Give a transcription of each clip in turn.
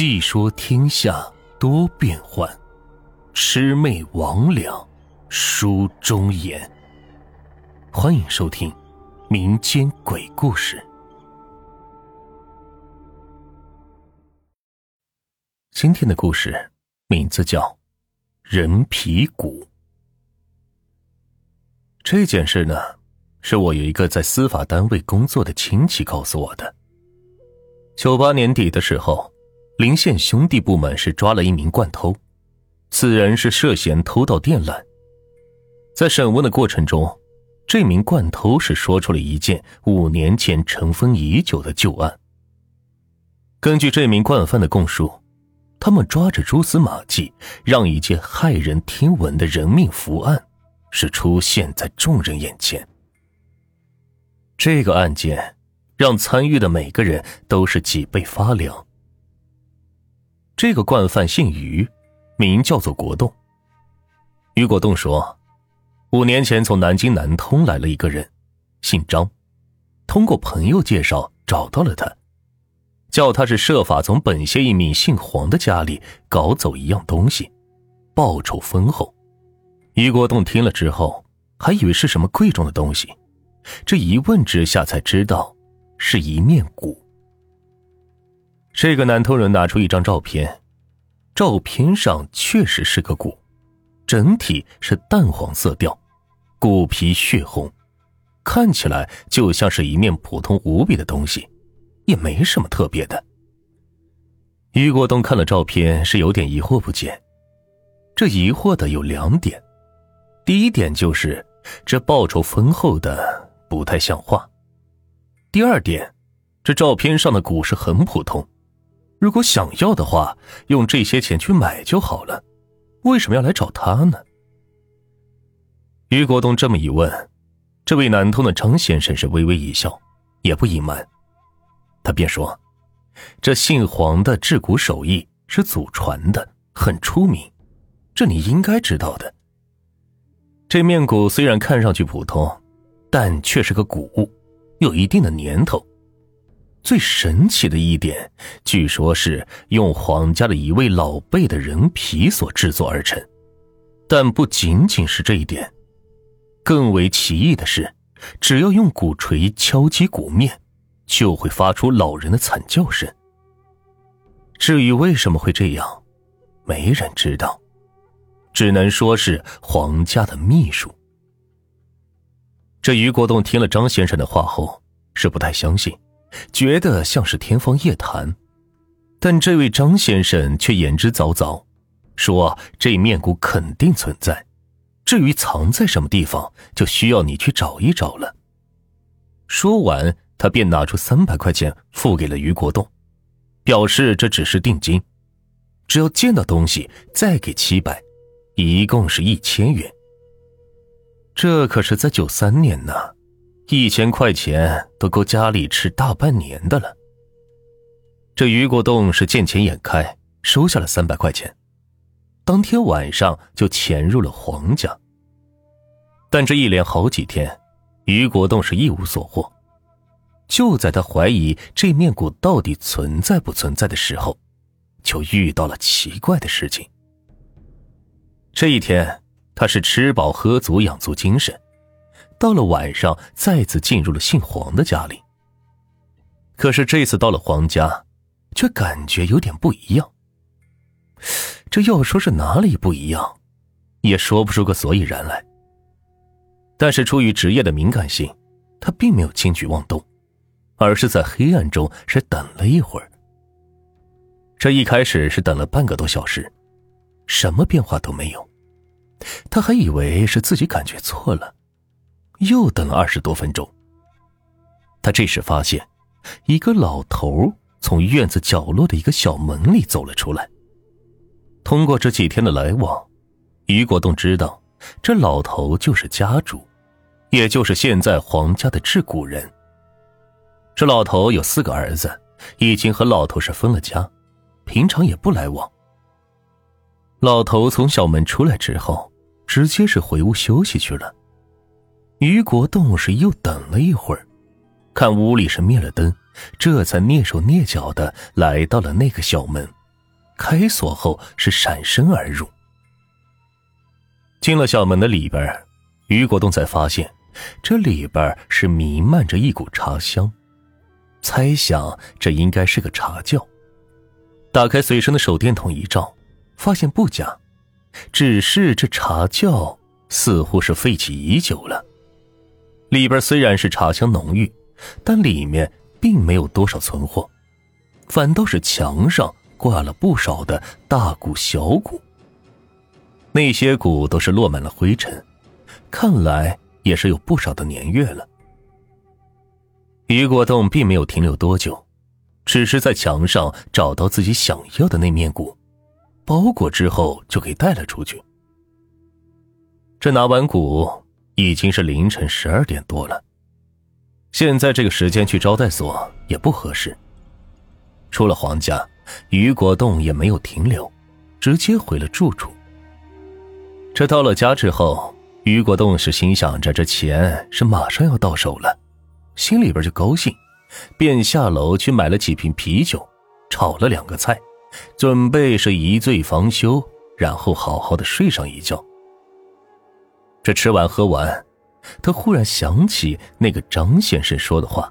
细说天下多变幻，魑魅魍魉书中言。欢迎收听民间鬼故事。今天的故事名字叫《人皮骨》。这件事呢，是我有一个在司法单位工作的亲戚告诉我的。九八年底的时候，临县兄弟部门是抓了一名惯偷，此人是涉嫌偷盗电缆。在审问的过程中，这名惯偷是说出了一件五年前尘封已久的旧案。根据这名惯犯的供述，他们抓着蛛丝马迹，让一件骇人听闻的人命符案是出现在众人眼前。这个案件。让参与的每个人都是脊背发凉。这个惯犯姓于，名叫做国栋。于国栋说，五年前从南京南通来了一个人，姓张，通过朋友介绍找到了他，叫他是设法从本县一名姓黄的家里搞走一样东西，报酬丰厚。于国栋听了之后，还以为是什么贵重的东西，这一问之下才知道。是一面鼓。这个南通人拿出一张照片，照片上确实是个鼓，整体是淡黄色调，骨皮血红，看起来就像是一面普通无比的东西，也没什么特别的。于国东看了照片，是有点疑惑不解。这疑惑的有两点，第一点就是这报酬丰厚的不太像话。第二点，这照片上的鼓是很普通，如果想要的话，用这些钱去买就好了，为什么要来找他呢？于国东这么一问，这位南通的张先生是微微一笑，也不隐瞒，他便说：“这姓黄的制骨手艺是祖传的，很出名，这你应该知道的。这面鼓虽然看上去普通，但却是个古物。”有一定的年头，最神奇的一点，据说是用皇家的一位老辈的人皮所制作而成。但不仅仅是这一点，更为奇异的是，只要用鼓槌敲击鼓面，就会发出老人的惨叫声。至于为什么会这样，没人知道，只能说是皇家的秘术。这于国栋听了张先生的话后，是不太相信，觉得像是天方夜谭。但这位张先生却言之凿凿，说这面鼓肯定存在，至于藏在什么地方，就需要你去找一找了。说完，他便拿出三百块钱付给了于国栋，表示这只是定金，只要见到东西再给七百，一共是一千元。这可是在九三年呢，一千块钱都够家里吃大半年的了。这于国栋是见钱眼开，收下了三百块钱，当天晚上就潜入了黄家。但这一连好几天，于国栋是一无所获。就在他怀疑这面鼓到底存在不存在的时候，就遇到了奇怪的事情。这一天。他是吃饱喝足，养足精神，到了晚上再次进入了姓黄的家里。可是这次到了黄家，却感觉有点不一样。这要说是哪里不一样，也说不出个所以然来。但是出于职业的敏感性，他并没有轻举妄动，而是在黑暗中是等了一会儿。这一开始是等了半个多小时，什么变化都没有。他还以为是自己感觉错了，又等了二十多分钟。他这时发现，一个老头从院子角落的一个小门里走了出来。通过这几天的来往，于国栋知道，这老头就是家主，也就是现在皇家的制骨人。这老头有四个儿子，已经和老头是分了家，平常也不来往。老头从小门出来之后，直接是回屋休息去了。于国栋是又等了一会儿，看屋里是灭了灯，这才蹑手蹑脚的来到了那个小门，开锁后是闪身而入。进了小门的里边，于国栋才发现，这里边是弥漫着一股茶香，猜想这应该是个茶窖。打开随身的手电筒一照，发现不假，只是这茶窖似乎是废弃已久了。里边虽然是茶香浓郁，但里面并没有多少存货，反倒是墙上挂了不少的大鼓、小鼓。那些鼓都是落满了灰尘，看来也是有不少的年月了。于国栋并没有停留多久，只是在墙上找到自己想要的那面鼓，包裹之后就给带了出去。这拿完鼓已经是凌晨十二点多了，现在这个时间去招待所也不合适。出了黄家，于国栋也没有停留，直接回了住处。这到了家之后，于国栋是心想着这钱是马上要到手了，心里边就高兴，便下楼去买了几瓶啤酒，炒了两个菜，准备是一醉方休，然后好好的睡上一觉。这吃完喝完，他忽然想起那个张先生说的话：“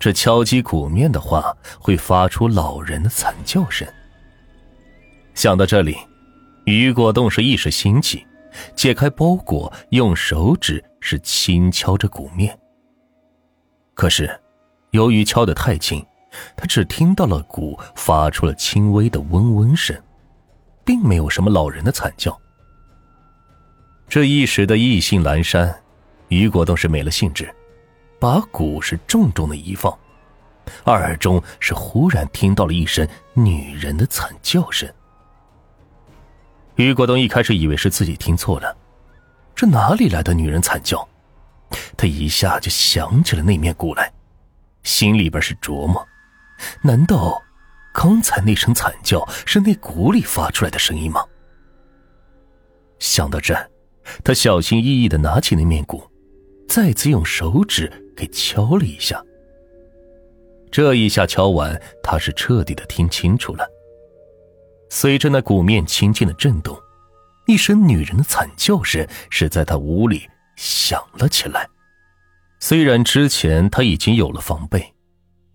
这敲击鼓面的话，会发出老人的惨叫声。”想到这里。于果冻是一时兴起，解开包裹，用手指是轻敲着鼓面。可是，由于敲得太轻，他只听到了鼓发出了轻微的嗡嗡声，并没有什么老人的惨叫。这一时的意兴阑珊，于国栋是没了兴致，把鼓是重重的一放，耳中是忽然听到了一声女人的惨叫声。于国栋一开始以为是自己听错了，这哪里来的女人惨叫？他一下就想起了那面鼓来，心里边是琢磨：难道刚才那声惨叫是那鼓里发出来的声音吗？想到这，他小心翼翼的拿起那面鼓，再次用手指给敲了一下。这一下敲完，他是彻底的听清楚了。随着那鼓面轻轻的震动，一声女人的惨叫声是在他屋里响了起来。虽然之前他已经有了防备，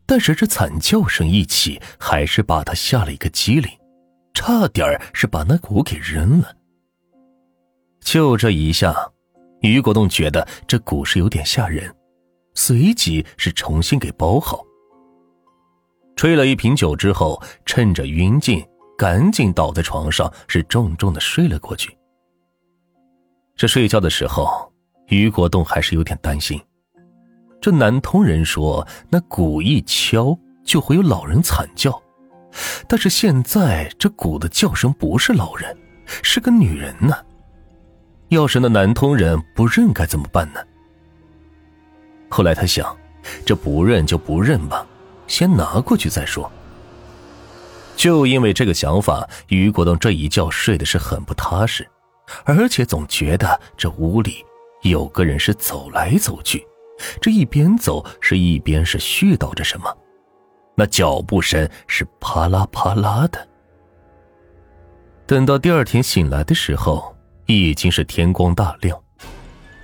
但是这惨叫声一起，还是把他吓了一个机灵，差点是把那鼓给扔了。就这一下，于国栋觉得这鼓是有点吓人，随即是重新给包好。吹了一瓶酒之后，趁着晕劲。赶紧倒在床上，是重重的睡了过去。这睡觉的时候，于国栋还是有点担心。这南通人说，那鼓一敲就会有老人惨叫，但是现在这鼓的叫声不是老人，是个女人呢。要是那南通人不认该怎么办呢？后来他想，这不认就不认吧，先拿过去再说。就因为这个想法，于国栋这一觉睡的是很不踏实，而且总觉得这屋里有个人是走来走去，这一边走是一边是絮叨着什么，那脚步声是啪啦啪啦的。等到第二天醒来的时候，已经是天光大亮，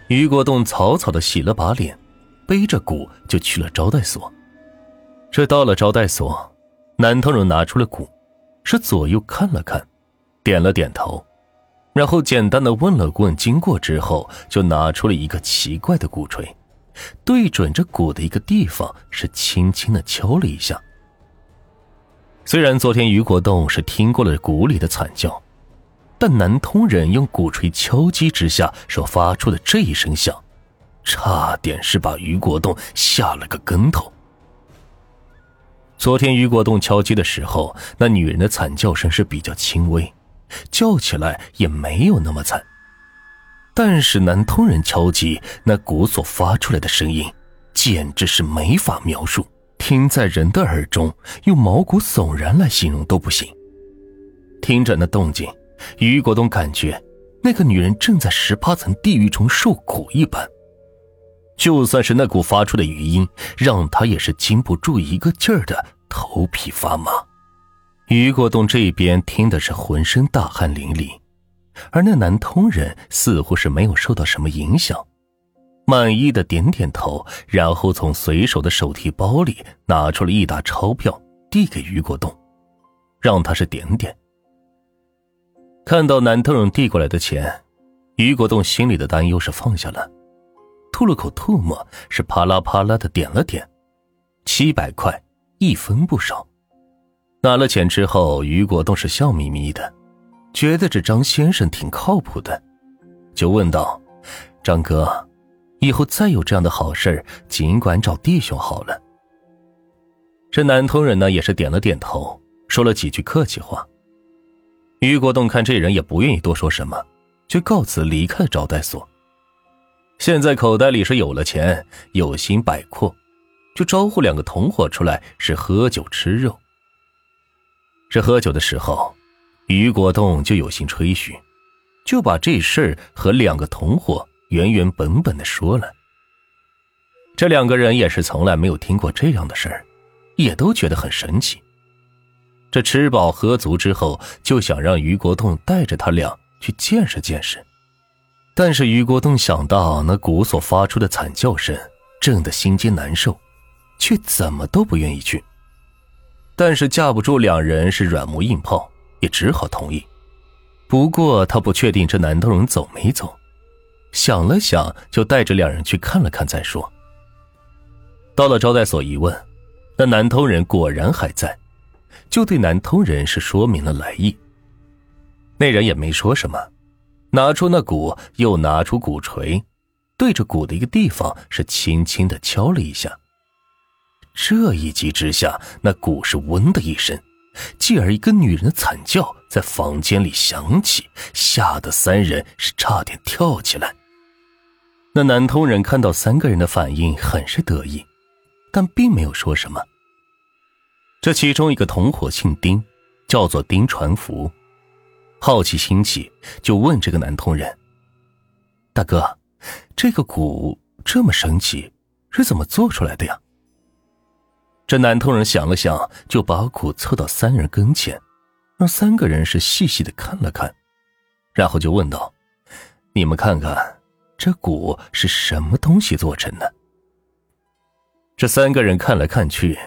于国栋草草的洗了把脸，背着鼓就去了招待所。这到了招待所。南通人拿出了鼓，是左右看了看，点了点头，然后简单的问了问经过之后，就拿出了一个奇怪的鼓槌，对准着鼓的一个地方，是轻轻的敲了一下。虽然昨天于国栋是听过了鼓里的惨叫，但南通人用鼓槌敲击之下所发出的这一声响，差点是把于国栋吓了个跟头。昨天于国栋敲击的时候，那女人的惨叫声是比较轻微，叫起来也没有那么惨。但是南通人敲击那鼓所发出来的声音，简直是没法描述，听在人的耳中，用毛骨悚然来形容都不行。听着那动静，于国栋感觉那个女人正在十八层地狱中受苦一般。就算是那股发出的余音，让他也是禁不住一个劲儿的头皮发麻。于国栋这边听的是浑身大汗淋漓，而那南通人似乎是没有受到什么影响，满意的点点头，然后从随手的手提包里拿出了一沓钞票，递给于国栋，让他是点点。看到南通人递过来的钱，于国栋心里的担忧是放下了，吐了口唾沫，是啪啦啪啦的点了点，七百块，一分不少。拿了钱之后，于国栋是笑眯眯的，觉得这张先生挺靠谱的，就问道：“张哥，以后再有这样的好事尽管找弟兄好了。”这南通人呢，也是点了点头，说了几句客气话。于国栋看这人也不愿意多说什么，就告辞离开了招待所。现在口袋里是有了钱，有心摆阔，就招呼两个同伙出来，是喝酒吃肉。这喝酒的时候，于国栋就有心吹嘘，就把这事儿和两个同伙原原本本的说了。这两个人也是从来没有听过这样的事儿，也都觉得很神奇。这吃饱喝足之后，就想让于国栋带着他俩去见识见识。但是于国栋想到那鼓所发出的惨叫声，震得心惊难受，却怎么都不愿意去。但是架不住两人是软磨硬泡，也只好同意。不过他不确定这南通人走没走，想了想，就带着两人去看了看再说。到了招待所一问，那南通人果然还在，就对南通人是说明了来意。那人也没说什么，拿出那鼓，又拿出鼓槌，对着鼓的一个地方是轻轻的敲了一下。这一击之下，那鼓是“嗡”的一声，继而一个女人的惨叫在房间里响起，吓得三人是差点跳起来。那南通人看到三个人的反应，很是得意，但并没有说什么。这其中一个同伙姓丁，叫做丁传福，好奇心起，就问这个南通人：“大哥，这个鼓这么神奇，是怎么做出来的呀？”这南通人想了想，就把鼓凑到三人跟前，让三个人是细细的看了看，然后就问道：“你们看看，这鼓是什么东西做成的？”这三个人看来看去，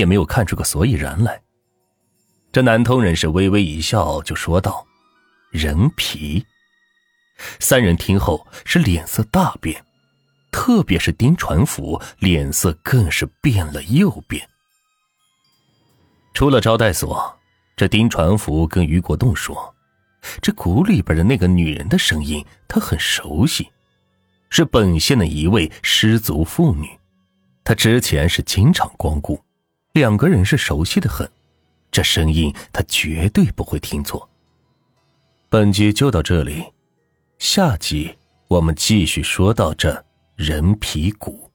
也没有看出个所以然来。这南通人是微微一笑，就说道：“人皮。”三人听后是脸色大变。特别是丁传福脸色更是变了又变。出了招待所，这丁传福跟于国栋说：“这谷里边的那个女人的声音，他很熟悉，是本县的一位失足妇女，他之前是经常光顾，两个人是熟悉的很，这声音他绝对不会听错。”本集就到这里，下集我们继续说到这。人皮骨。